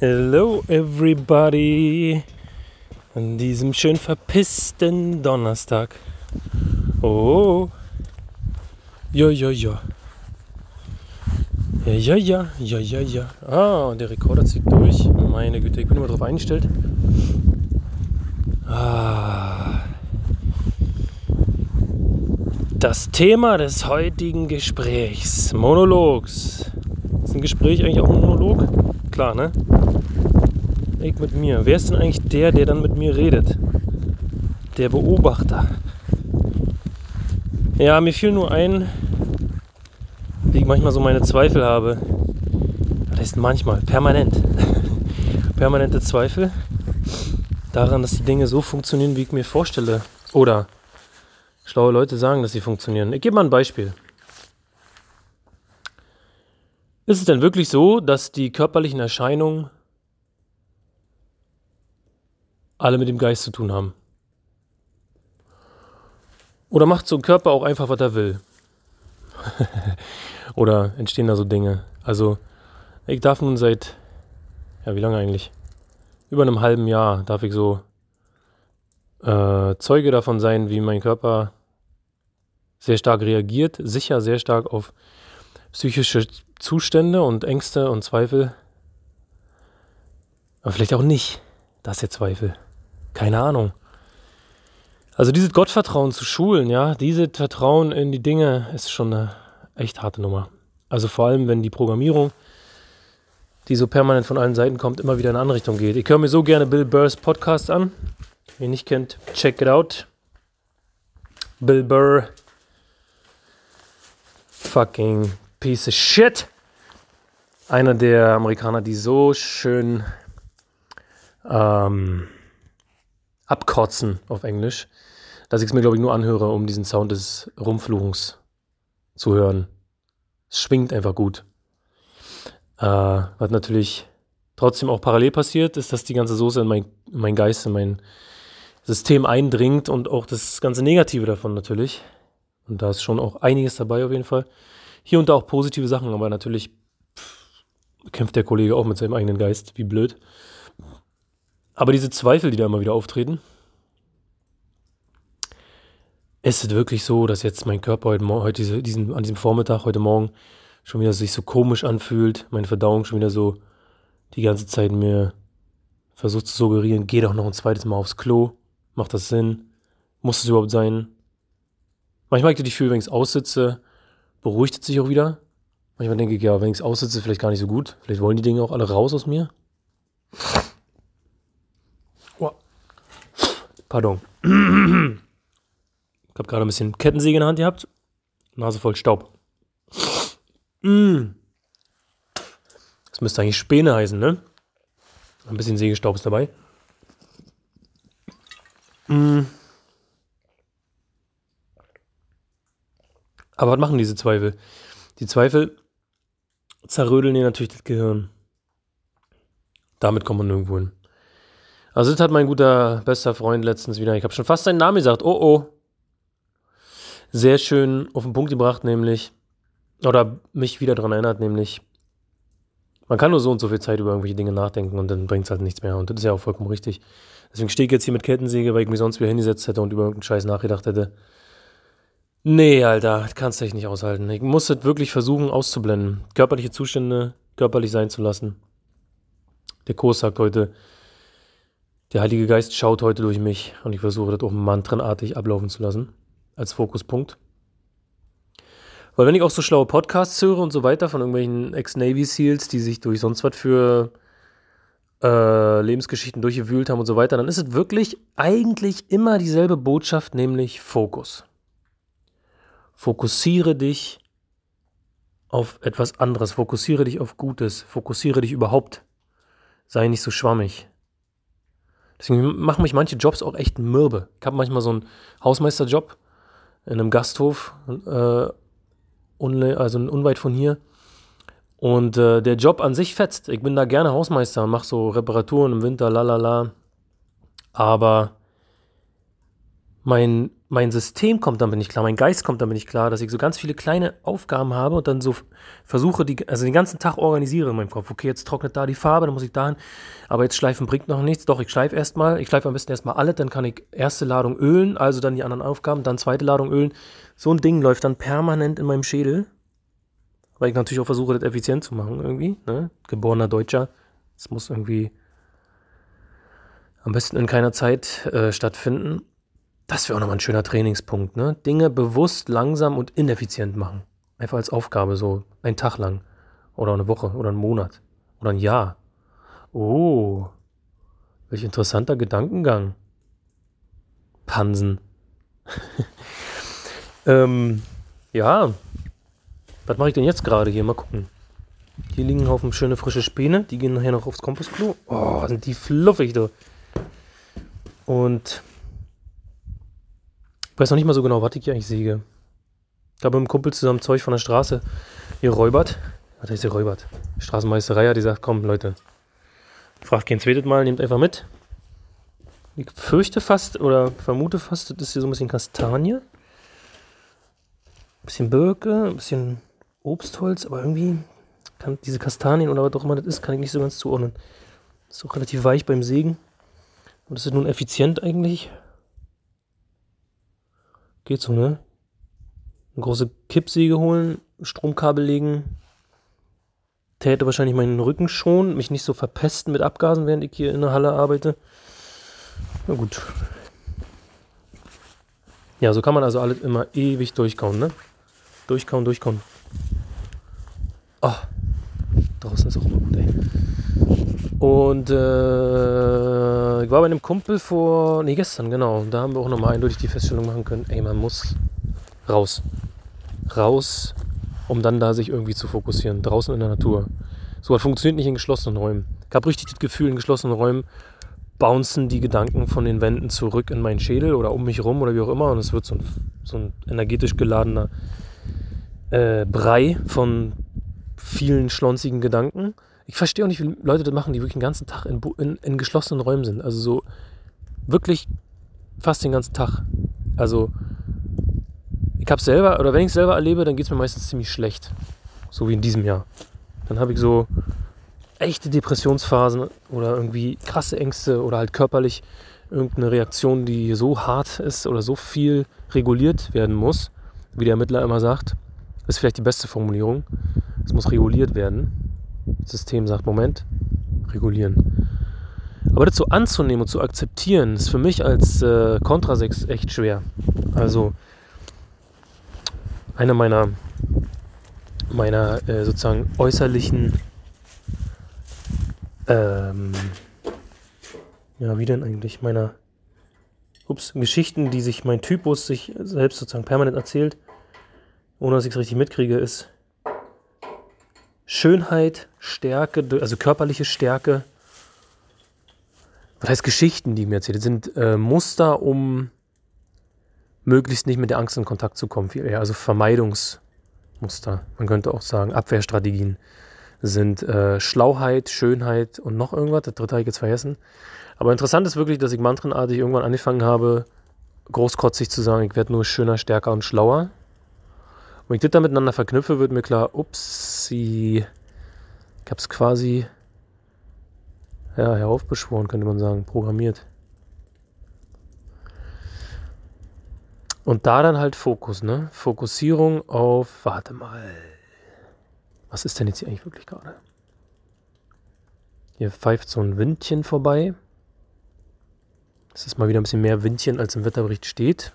Hello everybody an diesem schön verpissten Donnerstag. Oh. Ja, ja, ja. Ja, ja, ja, ja, ja, ja. Ah, der Rekorder zieht durch. Meine Güte, ich bin immer drauf eingestellt. Ah. Das Thema des heutigen Gesprächs, Monologs. Ist ein Gespräch eigentlich auch ein Monolog? Klar, ne? Ich mit mir. Wer ist denn eigentlich der, der dann mit mir redet? Der Beobachter. Ja, mir fiel nur ein, wie ich manchmal so meine Zweifel habe. Das heißt manchmal, permanent. Permanente Zweifel daran, dass die Dinge so funktionieren, wie ich mir vorstelle. Oder schlaue Leute sagen, dass sie funktionieren. Ich gebe mal ein Beispiel. Ist es denn wirklich so, dass die körperlichen Erscheinungen alle mit dem Geist zu tun haben? Oder macht so ein Körper auch einfach, was er will? Oder entstehen da so Dinge? Also, ich darf nun seit, ja, wie lange eigentlich? Über einem halben Jahr darf ich so äh, Zeuge davon sein, wie mein Körper sehr stark reagiert, sicher sehr stark auf psychische Zustände und Ängste und Zweifel. Aber vielleicht auch nicht. Das ist der Zweifel. Keine Ahnung. Also dieses Gottvertrauen zu schulen, ja, dieses Vertrauen in die Dinge ist schon eine echt harte Nummer. Also vor allem, wenn die Programmierung, die so permanent von allen Seiten kommt, immer wieder in eine andere Richtung geht. Ich höre mir so gerne Bill Burrs Podcast an. Wer ihn nicht kennt, check it out. Bill Burr. Fucking piece of shit. Einer der Amerikaner, die so schön ähm, abkotzen auf Englisch, dass ich es mir, glaube ich, nur anhöre, um diesen Sound des Rumfluchens zu hören. Es schwingt einfach gut. Äh, was natürlich trotzdem auch parallel passiert, ist, dass die ganze Soße in mein, in mein Geist, in mein System eindringt und auch das ganze Negative davon natürlich. Und da ist schon auch einiges dabei auf jeden Fall. Hier und da auch positive Sachen, aber natürlich pff, kämpft der Kollege auch mit seinem eigenen Geist, wie blöd. Aber diese Zweifel, die da immer wieder auftreten, ist es wirklich so, dass jetzt mein Körper heute, heute diesen, an diesem Vormittag, heute Morgen, schon wieder sich so komisch anfühlt, meine Verdauung schon wieder so die ganze Zeit mir versucht zu suggerieren, geh doch noch ein zweites Mal aufs Klo, macht das Sinn, muss es überhaupt sein? Manchmal wenn ich es aussitze, beruhigt es sich auch wieder. Manchmal denke ich, ja, wenn ich es aussitze, vielleicht gar nicht so gut. Vielleicht wollen die Dinge auch alle raus aus mir. Oh. Pardon. Ich habe gerade ein bisschen Kettensäge in der Hand gehabt. Nase voll Staub. Mm. Das müsste eigentlich Späne heißen, ne? Ein bisschen Sägestaub ist dabei. Mm. Aber was machen diese Zweifel? Die Zweifel zerrödeln dir natürlich das Gehirn. Damit kommt man nirgendwo hin. Also das hat mein guter, bester Freund letztens wieder, ich habe schon fast seinen Namen gesagt, oh oh, sehr schön auf den Punkt gebracht, nämlich, oder mich wieder daran erinnert, nämlich, man kann nur so und so viel Zeit über irgendwelche Dinge nachdenken und dann bringt es halt nichts mehr. Und das ist ja auch vollkommen richtig. Deswegen stehe ich jetzt hier mit Kettensäge, weil ich mich sonst wieder hingesetzt hätte und über irgendeinen Scheiß nachgedacht hätte. Nee, Alter, das kannst du echt nicht aushalten. Ich muss das wirklich versuchen auszublenden. Körperliche Zustände körperlich sein zu lassen. Der Kurs sagt heute, der Heilige Geist schaut heute durch mich und ich versuche das auch mantrenartig ablaufen zu lassen als Fokuspunkt. Weil wenn ich auch so schlaue Podcasts höre und so weiter von irgendwelchen Ex-Navy SEALs, die sich durch sonst was für äh, Lebensgeschichten durchgewühlt haben und so weiter, dann ist es wirklich eigentlich immer dieselbe Botschaft, nämlich Fokus. Fokussiere dich auf etwas anderes, fokussiere dich auf Gutes, fokussiere dich überhaupt. Sei nicht so schwammig. Deswegen machen mich manche Jobs auch echt mürbe. Ich habe manchmal so einen Hausmeisterjob in einem Gasthof, äh, also unweit von hier. Und äh, der Job an sich fetzt. Ich bin da gerne Hausmeister und mache so Reparaturen im Winter, lalala. Aber mein mein System kommt damit nicht klar, mein Geist kommt damit nicht klar, dass ich so ganz viele kleine Aufgaben habe und dann so versuche, die, also den ganzen Tag organisiere in meinem Kopf. Okay, jetzt trocknet da die Farbe, dann muss ich dahin, aber jetzt schleifen bringt noch nichts. Doch, ich schleife erstmal, ich schleife am besten erstmal alle, dann kann ich erste Ladung ölen, also dann die anderen Aufgaben, dann zweite Ladung ölen. So ein Ding läuft dann permanent in meinem Schädel, weil ich natürlich auch versuche, das effizient zu machen irgendwie. Ne? Geborener Deutscher, es muss irgendwie am besten in keiner Zeit äh, stattfinden. Das wäre auch nochmal ein schöner Trainingspunkt, ne? Dinge bewusst, langsam und ineffizient machen. Einfach als Aufgabe, so ein Tag lang. Oder eine Woche oder einen Monat. Oder ein Jahr. Oh, welch interessanter Gedankengang. Pansen. ähm, ja. Was mache ich denn jetzt gerade hier? Mal gucken. Hier liegen ein Haufen schöne frische Späne. Die gehen nachher noch aufs Kompostklo. Oh, sind die fluffig, du. Und ich weiß noch nicht mal so genau, was ich hier eigentlich säge. Ich habe mit einem Kumpel zusammen Zeug von der Straße geräubert. Was heißt geräubert? Straßenmeisterei hat gesagt, komm Leute, fragt kein zweites Mal, nehmt einfach mit. Ich fürchte fast oder vermute fast, das ist hier so ein bisschen Kastanie. Ein bisschen Birke, ein bisschen Obstholz, aber irgendwie kann diese Kastanien oder was auch immer das ist, kann ich nicht so ganz zuordnen. Ist auch relativ weich beim Sägen. Und das ist nun effizient eigentlich. Geht so, ne? Eine große Kippsäge holen, Stromkabel legen. Täte wahrscheinlich meinen Rücken schon, mich nicht so verpesten mit Abgasen, während ich hier in der Halle arbeite. Na gut. Ja, so kann man also alles immer ewig durchkauen, ne? Durchkauen, durchkauen. Ah, oh, draußen ist auch immer gut, ey. Und äh, ich war bei einem Kumpel vor, nee, gestern, genau. Da haben wir auch nochmal eindeutig die Feststellung machen können, ey, man muss raus. Raus, um dann da sich irgendwie zu fokussieren. Draußen in der Natur. So was funktioniert nicht in geschlossenen Räumen. Ich habe richtig das Gefühl, in geschlossenen Räumen bouncen die Gedanken von den Wänden zurück in meinen Schädel oder um mich rum oder wie auch immer. Und es wird so ein, so ein energetisch geladener äh, Brei von vielen schlonzigen Gedanken ich verstehe auch nicht, wie Leute das machen, die wirklich den ganzen Tag in, in, in geschlossenen Räumen sind. Also so wirklich fast den ganzen Tag. Also ich habe selber, oder wenn ich es selber erlebe, dann geht es mir meistens ziemlich schlecht. So wie in diesem Jahr. Dann habe ich so echte Depressionsphasen oder irgendwie krasse Ängste oder halt körperlich irgendeine Reaktion, die so hart ist oder so viel reguliert werden muss, wie der Ermittler immer sagt. Ist vielleicht die beste Formulierung. Es muss reguliert werden. System sagt, Moment, regulieren. Aber so anzunehmen und zu akzeptieren, ist für mich als äh, Kontrasex echt schwer. Also einer meiner, meiner äh, sozusagen äußerlichen, ähm, ja, wie denn eigentlich, meiner ups, Geschichten, die sich mein Typus sich selbst sozusagen permanent erzählt, ohne dass ich es richtig mitkriege, ist, Schönheit, Stärke, also körperliche Stärke. Was heißt Geschichten, die ich mir erzähle? sind äh, Muster, um möglichst nicht mit der Angst in Kontakt zu kommen. Viel eher, also Vermeidungsmuster. Man könnte auch sagen, Abwehrstrategien sind äh, Schlauheit, Schönheit und noch irgendwas. Das dritte habe ich jetzt vergessen. Aber interessant ist wirklich, dass ich mantrenartig irgendwann angefangen habe, großkotzig zu sagen, ich werde nur schöner, stärker und schlauer. Wenn ich das da miteinander verknüpfe, wird mir klar, upsie, ich habe es quasi ja, heraufbeschworen, könnte man sagen, programmiert. Und da dann halt Fokus, ne? Fokussierung auf, warte mal, was ist denn jetzt hier eigentlich wirklich gerade? Hier pfeift so ein Windchen vorbei. Es ist mal wieder ein bisschen mehr Windchen, als im Wetterbericht steht.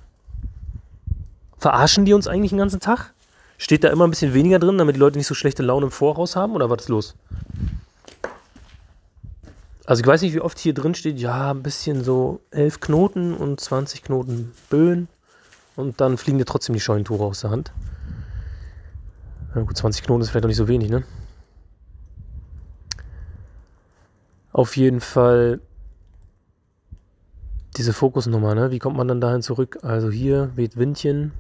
Verarschen die uns eigentlich den ganzen Tag? Steht da immer ein bisschen weniger drin, damit die Leute nicht so schlechte Laune im Voraus haben? Oder was ist los? Also ich weiß nicht, wie oft hier drin steht, ja, ein bisschen so 11 Knoten und 20 Knoten Böen. Und dann fliegen dir trotzdem die Scheunentore aus der Hand. Na gut, 20 Knoten ist vielleicht auch nicht so wenig, ne? Auf jeden Fall diese Fokusnummer, ne? Wie kommt man dann dahin zurück? Also hier weht Windchen,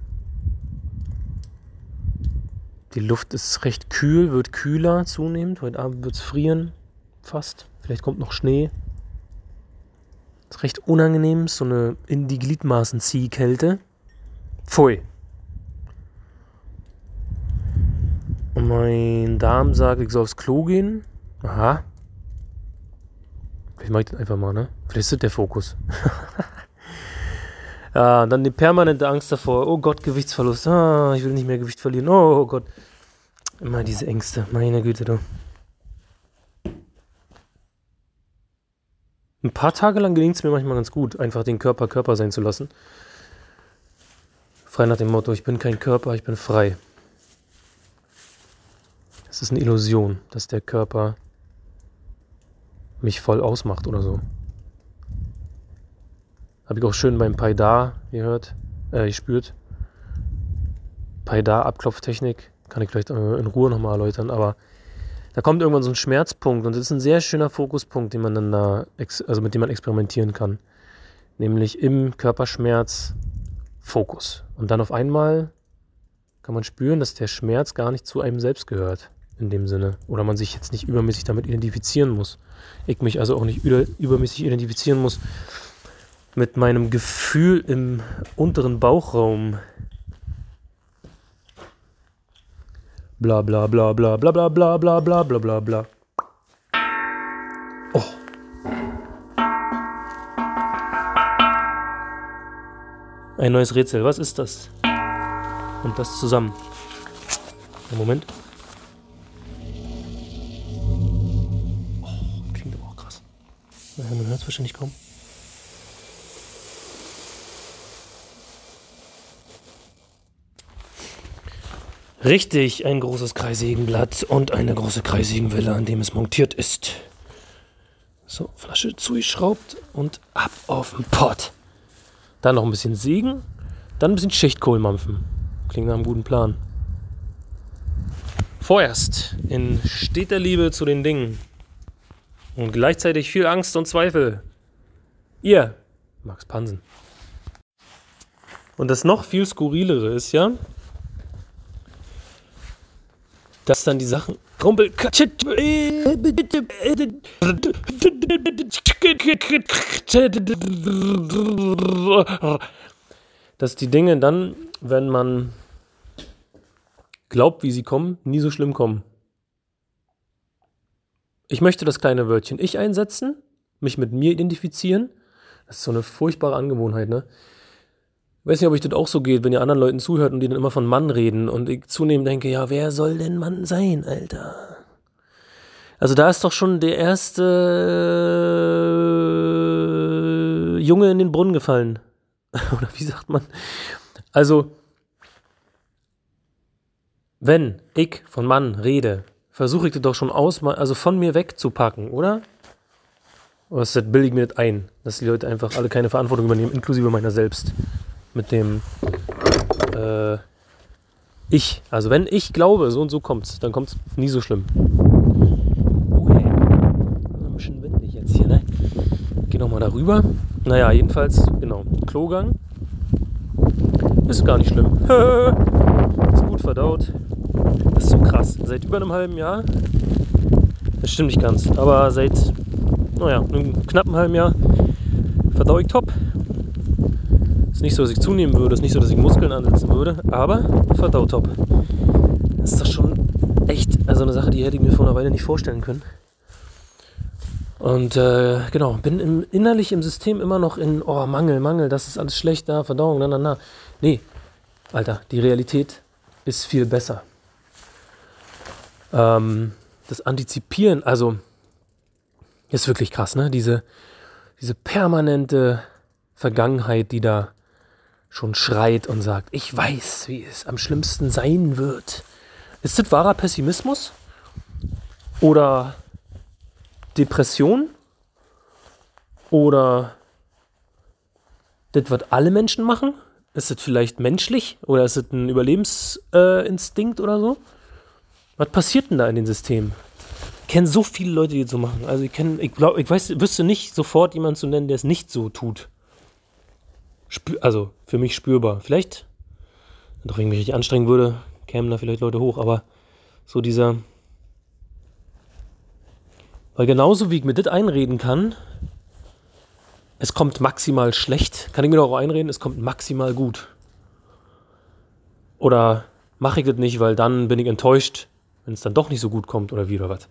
die Luft ist recht kühl, wird kühler zunehmend. Heute Abend wird es frieren, fast. Vielleicht kommt noch Schnee. Ist recht unangenehm, so eine in die Gliedmaßen Ziehkälte. Pfui. Mein Darm sagt, ich soll aufs Klo gehen. Aha. Vielleicht mache ich das einfach mal, ne? Vielleicht ist das der Fokus. ja, dann die permanente Angst davor. Oh Gott, Gewichtsverlust. Ah, ich will nicht mehr Gewicht verlieren. Oh Gott. Immer diese Ängste. Meine Güte, du. Ein paar Tage lang gelingt es mir manchmal ganz gut, einfach den Körper Körper sein zu lassen. Frei nach dem Motto, ich bin kein Körper, ich bin frei. Es ist eine Illusion, dass der Körper mich voll ausmacht oder so. Habe ich auch schön beim Paida gehört, äh, gespürt. Paida-Abklopftechnik, kann ich vielleicht äh, in Ruhe nochmal erläutern, aber da kommt irgendwann so ein Schmerzpunkt und das ist ein sehr schöner Fokuspunkt, den man dann da, also mit dem man experimentieren kann. Nämlich im Körperschmerz Fokus. Und dann auf einmal kann man spüren, dass der Schmerz gar nicht zu einem selbst gehört, in dem Sinne. Oder man sich jetzt nicht übermäßig damit identifizieren muss. Ich mich also auch nicht übermäßig identifizieren muss mit meinem Gefühl im unteren Bauchraum. Bla bla bla bla bla bla bla bla bla bla bla bla. Oh. Ein neues Rätsel. Was ist das? Und das zusammen. Moment. Oh, klingt aber auch krass. Man hört es wahrscheinlich kaum. Richtig, ein großes Kreisigenblatt und eine große Kreisigenwelle, an dem es montiert ist. So, Flasche zugeschraubt und ab auf den Pott. Dann noch ein bisschen Sägen, dann ein bisschen Schichtkohl mampfen. Klingt nach einem guten Plan. Vorerst in steter Liebe zu den Dingen und gleichzeitig viel Angst und Zweifel. Ihr, Max Pansen. Und das noch viel skurrilere ist ja, dass dann die Sachen Rumpel dass die Dinge dann, wenn man glaubt, wie sie kommen, nie so schlimm kommen. Ich möchte das kleine Wörtchen ich einsetzen, mich mit mir identifizieren. Das ist so eine furchtbare Angewohnheit, ne? Ich weiß nicht, ob euch das auch so geht, wenn ihr anderen Leuten zuhört und die dann immer von Mann reden und ich zunehmend denke, ja, wer soll denn Mann sein, Alter? Also da ist doch schon der erste Junge in den Brunnen gefallen. Oder wie sagt man? Also, wenn ich von Mann rede, versuche ich das doch schon aus, also von mir wegzupacken, oder? Oder bilde ich mir das ein, dass die Leute einfach alle keine Verantwortung übernehmen, inklusive meiner selbst mit dem äh, Ich. Also wenn ich glaube, so und so kommt's, dann kommt's nie so schlimm. Okay. Ein bisschen windig jetzt hier, ne? Geh nochmal darüber. Naja, jedenfalls, genau. Klogang. Ist gar nicht schlimm. ist gut verdaut. Das ist so krass. Seit über einem halben Jahr. Das stimmt nicht ganz. Aber seit, naja, einem knappen halben Jahr verdau ich top nicht so, dass ich zunehmen würde, es ist nicht so, dass ich Muskeln ansetzen würde, aber verdaut top. Das ist doch schon echt also eine Sache, die hätte ich mir vor einer Weile nicht vorstellen können. Und äh, genau, bin im, innerlich im System immer noch in, oh, Mangel, Mangel, das ist alles schlecht, da, Verdauung, na, na, na. Nee, Alter, die Realität ist viel besser. Ähm, das Antizipieren, also, ist wirklich krass, ne? Diese, diese permanente Vergangenheit, die da schon schreit und sagt, ich weiß, wie es am schlimmsten sein wird. Ist das wahrer Pessimismus? Oder Depression? Oder das, was alle Menschen machen? Ist das vielleicht menschlich? Oder ist das ein Überlebensinstinkt äh, oder so? Was passiert denn da in den Systemen? Ich kenne so viele Leute, die das so machen. Also ich kenne, ich glaube, ich weiß, wüsste nicht sofort jemanden zu nennen, der es nicht so tut also für mich spürbar. Vielleicht, wenn ich mich richtig anstrengen würde, kämen da vielleicht Leute hoch, aber so dieser. Weil genauso wie ich mir das einreden kann, es kommt maximal schlecht, kann ich mir doch auch einreden, es kommt maximal gut. Oder mache ich das nicht, weil dann bin ich enttäuscht, wenn es dann doch nicht so gut kommt oder wie oder was.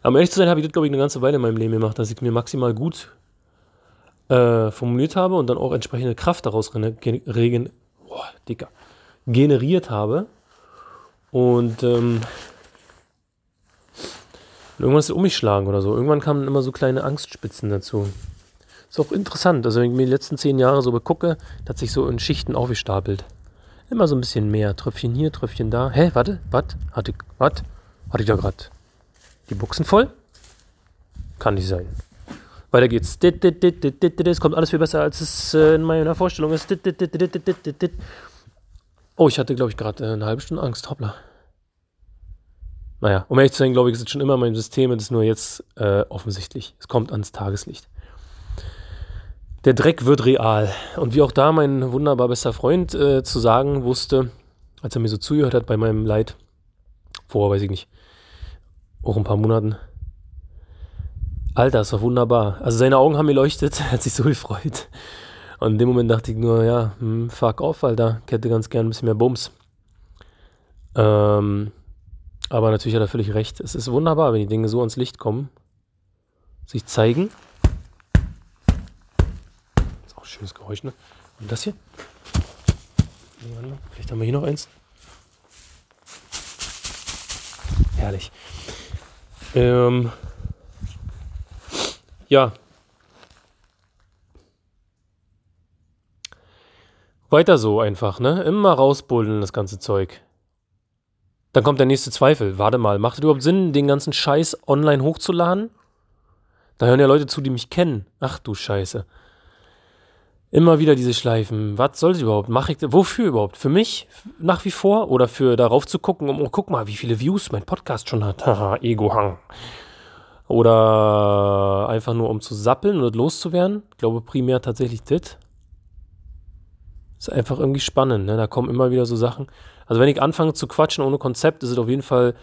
Aber um ehrlich zu sein, habe ich das, glaube ich, eine ganze Weile in meinem Leben gemacht, dass ich mir maximal gut äh, formuliert habe und dann auch entsprechende Kraft daraus regen, oh, dicker, generiert habe. Und ähm, es um mich schlagen oder so. Irgendwann kamen immer so kleine Angstspitzen dazu. Ist auch interessant. Also, wenn ich mir die letzten zehn Jahre so begucke, hat sich so in Schichten aufgestapelt. Immer so ein bisschen mehr. Tröpfchen hier, Tröpfchen da. Hä, warte, was? Hatte ich, was? Hatte ich da gerade die Buchsen voll? Kann nicht sein. Weiter geht's. Es kommt alles viel besser, als es in meiner Vorstellung ist. Oh, ich hatte, glaube ich, gerade eine halbe Stunde Angst. Hoppla. Naja, um ehrlich zu sein, glaube ich, ist es schon immer mein System. Es ist nur jetzt äh, offensichtlich. Es kommt ans Tageslicht. Der Dreck wird real. Und wie auch da mein wunderbar bester Freund äh, zu sagen wusste, als er mir so zugehört hat bei meinem Leid, vor, weiß ich nicht, auch ein paar Monaten. Alter, das war wunderbar. Also seine Augen haben mir leuchtet, er hat sich so gefreut. Und in dem Moment dachte ich nur, ja, hm, fuck off, Alter, ich hätte ganz gern ein bisschen mehr Bums. Ähm, aber natürlich hat er völlig recht. Es ist wunderbar, wenn die Dinge so ans Licht kommen, sich zeigen schönes Geräusch, ne? Und das hier? Vielleicht haben wir hier noch eins. Herrlich. Ähm, ja. Weiter so einfach, ne? Immer rausbullen, das ganze Zeug. Dann kommt der nächste Zweifel. Warte mal, macht es überhaupt Sinn, den ganzen Scheiß online hochzuladen? Da hören ja Leute zu, die mich kennen. Ach du Scheiße. Immer wieder diese Schleifen. Was soll das überhaupt? Mache ich wofür überhaupt? Für mich nach wie vor oder für darauf zu gucken, um oh, guck mal, wie viele Views mein Podcast schon hat. Haha, Ego-Hang. Oder einfach nur um zu sappeln und loszuwerden. Ich glaube primär tatsächlich das. Ist einfach irgendwie spannend. Ne? Da kommen immer wieder so Sachen. Also wenn ich anfange zu quatschen ohne Konzept, ist es auf jeden Fall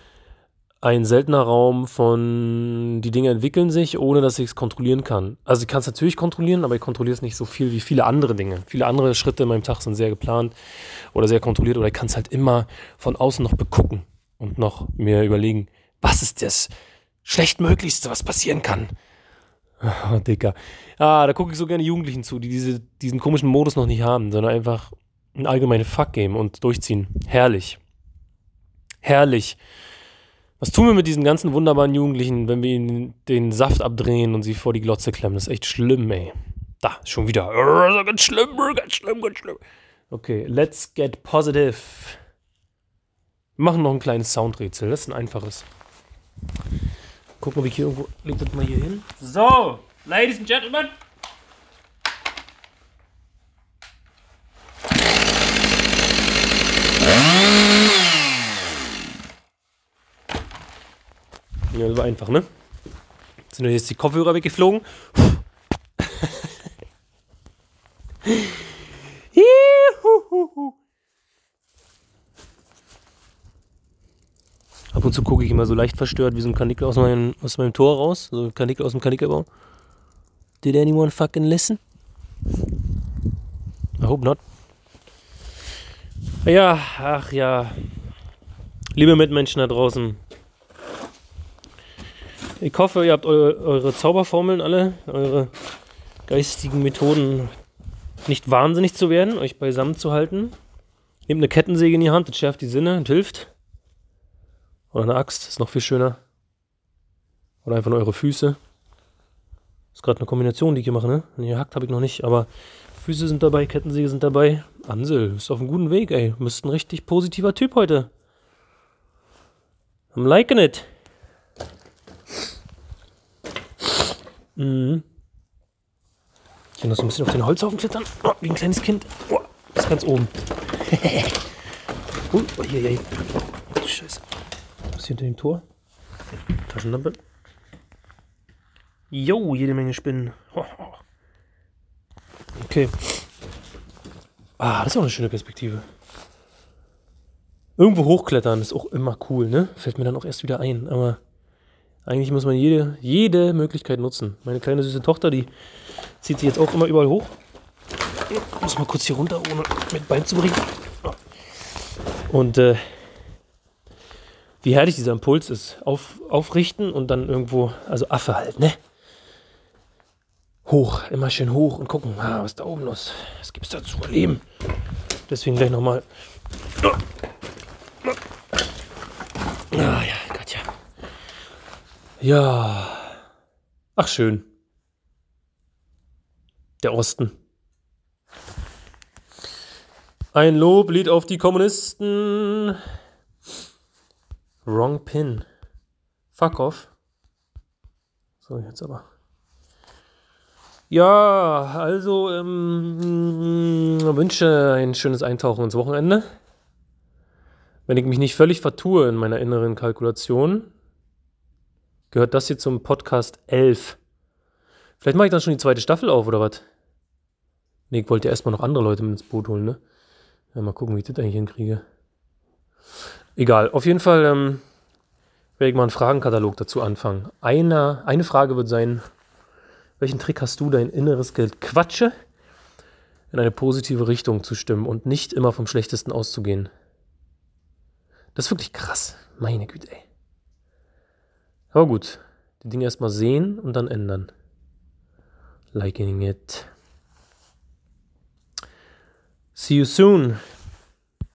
ein seltener Raum von, die Dinge entwickeln sich, ohne dass ich es kontrollieren kann. Also ich kann es natürlich kontrollieren, aber ich kontrolliere es nicht so viel wie viele andere Dinge. Viele andere Schritte in meinem Tag sind sehr geplant oder sehr kontrolliert oder ich kann es halt immer von außen noch begucken und noch mir überlegen, was ist das schlechtmöglichste, was passieren kann. Oh, Dicker. Ah, da gucke ich so gerne Jugendlichen zu, die diese, diesen komischen Modus noch nicht haben, sondern einfach ein allgemeines Fuck geben und durchziehen. Herrlich. Herrlich. Was tun wir mit diesen ganzen wunderbaren Jugendlichen, wenn wir ihnen den Saft abdrehen und sie vor die Glotze klemmen? Das ist echt schlimm, ey. Da, schon wieder. Ganz schlimm, ganz schlimm, ganz schlimm. Okay, let's get positive. Wir machen noch ein kleines Soundrätsel. Das ist ein einfaches. Gucken, ob ich hier irgendwo. Leg das mal hier hin. So, Ladies and Gentlemen. Ja, das war einfach, ne? Sind jetzt die Kopfhörer weggeflogen. Ab und zu gucke ich immer so leicht verstört wie so ein Kanickel aus meinem, aus meinem Tor raus. So ein Kanickel aus dem Kanickelbau. Did anyone fucking listen? I hope not. Ja, ach ja. Liebe Mitmenschen da draußen, ich hoffe, ihr habt eure, eure Zauberformeln alle, eure geistigen Methoden nicht wahnsinnig zu werden, euch beisammen zu halten. Nehmt eine Kettensäge in die Hand, das schärft die Sinne und hilft. Oder eine Axt, ist noch viel schöner. Oder einfach nur eure Füße. Ist gerade eine Kombination, die ich hier mache, ne? Nee, hackt habe ich noch nicht, aber Füße sind dabei, Kettensäge sind dabei. Ansel, ist auf einem guten Weg, ey. Bist ein richtig positiver Typ heute. I'm liking it. Mhm. Ich kann noch so ein bisschen auf den Holzhaufen klettern. Oh, wie ein kleines Kind. Oh, ist ganz oben. uh, oh, hier, hier. Ist hinter dem Tor? Taschenlampe. Jo, jede Menge Spinnen. Okay. Ah, das ist auch eine schöne Perspektive. Irgendwo hochklettern ist auch immer cool, ne? Fällt mir dann auch erst wieder ein, aber eigentlich muss man jede, jede Möglichkeit nutzen. Meine kleine süße Tochter, die zieht sich jetzt auch immer überall hoch. Ich muss mal kurz hier runter, ohne mit Bein zu brechen. Und äh, wie herrlich dieser Impuls ist. Auf, aufrichten und dann irgendwo, also Affe halt, ne? Hoch, immer schön hoch und gucken, ah, was ist da oben los? Was gibt's da zu erleben? Deswegen gleich nochmal. Ah ja, Gott ja. Ja. Ach schön. Der Osten. Ein Loblied auf die Kommunisten. Wrong Pin. Fuck off. So, jetzt aber. Ja, also ähm, wünsche ein schönes Eintauchen ins Wochenende. Wenn ich mich nicht völlig vertue in meiner inneren Kalkulation, gehört das hier zum Podcast 11. Vielleicht mache ich dann schon die zweite Staffel auf, oder was? Nee, ich wollte ja erstmal noch andere Leute mit ins Boot holen, ne? Ja, mal gucken, wie ich das eigentlich hinkriege. Egal, auf jeden Fall ähm, werde ich mal einen Fragenkatalog dazu anfangen. Eine, eine Frage wird sein, welchen Trick hast du, dein inneres Geld Quatsche in eine positive Richtung zu stimmen und nicht immer vom Schlechtesten auszugehen? Das ist wirklich krass. Meine Güte, ey. Aber gut, die Dinge erstmal sehen und dann ändern. Liking it. See you soon.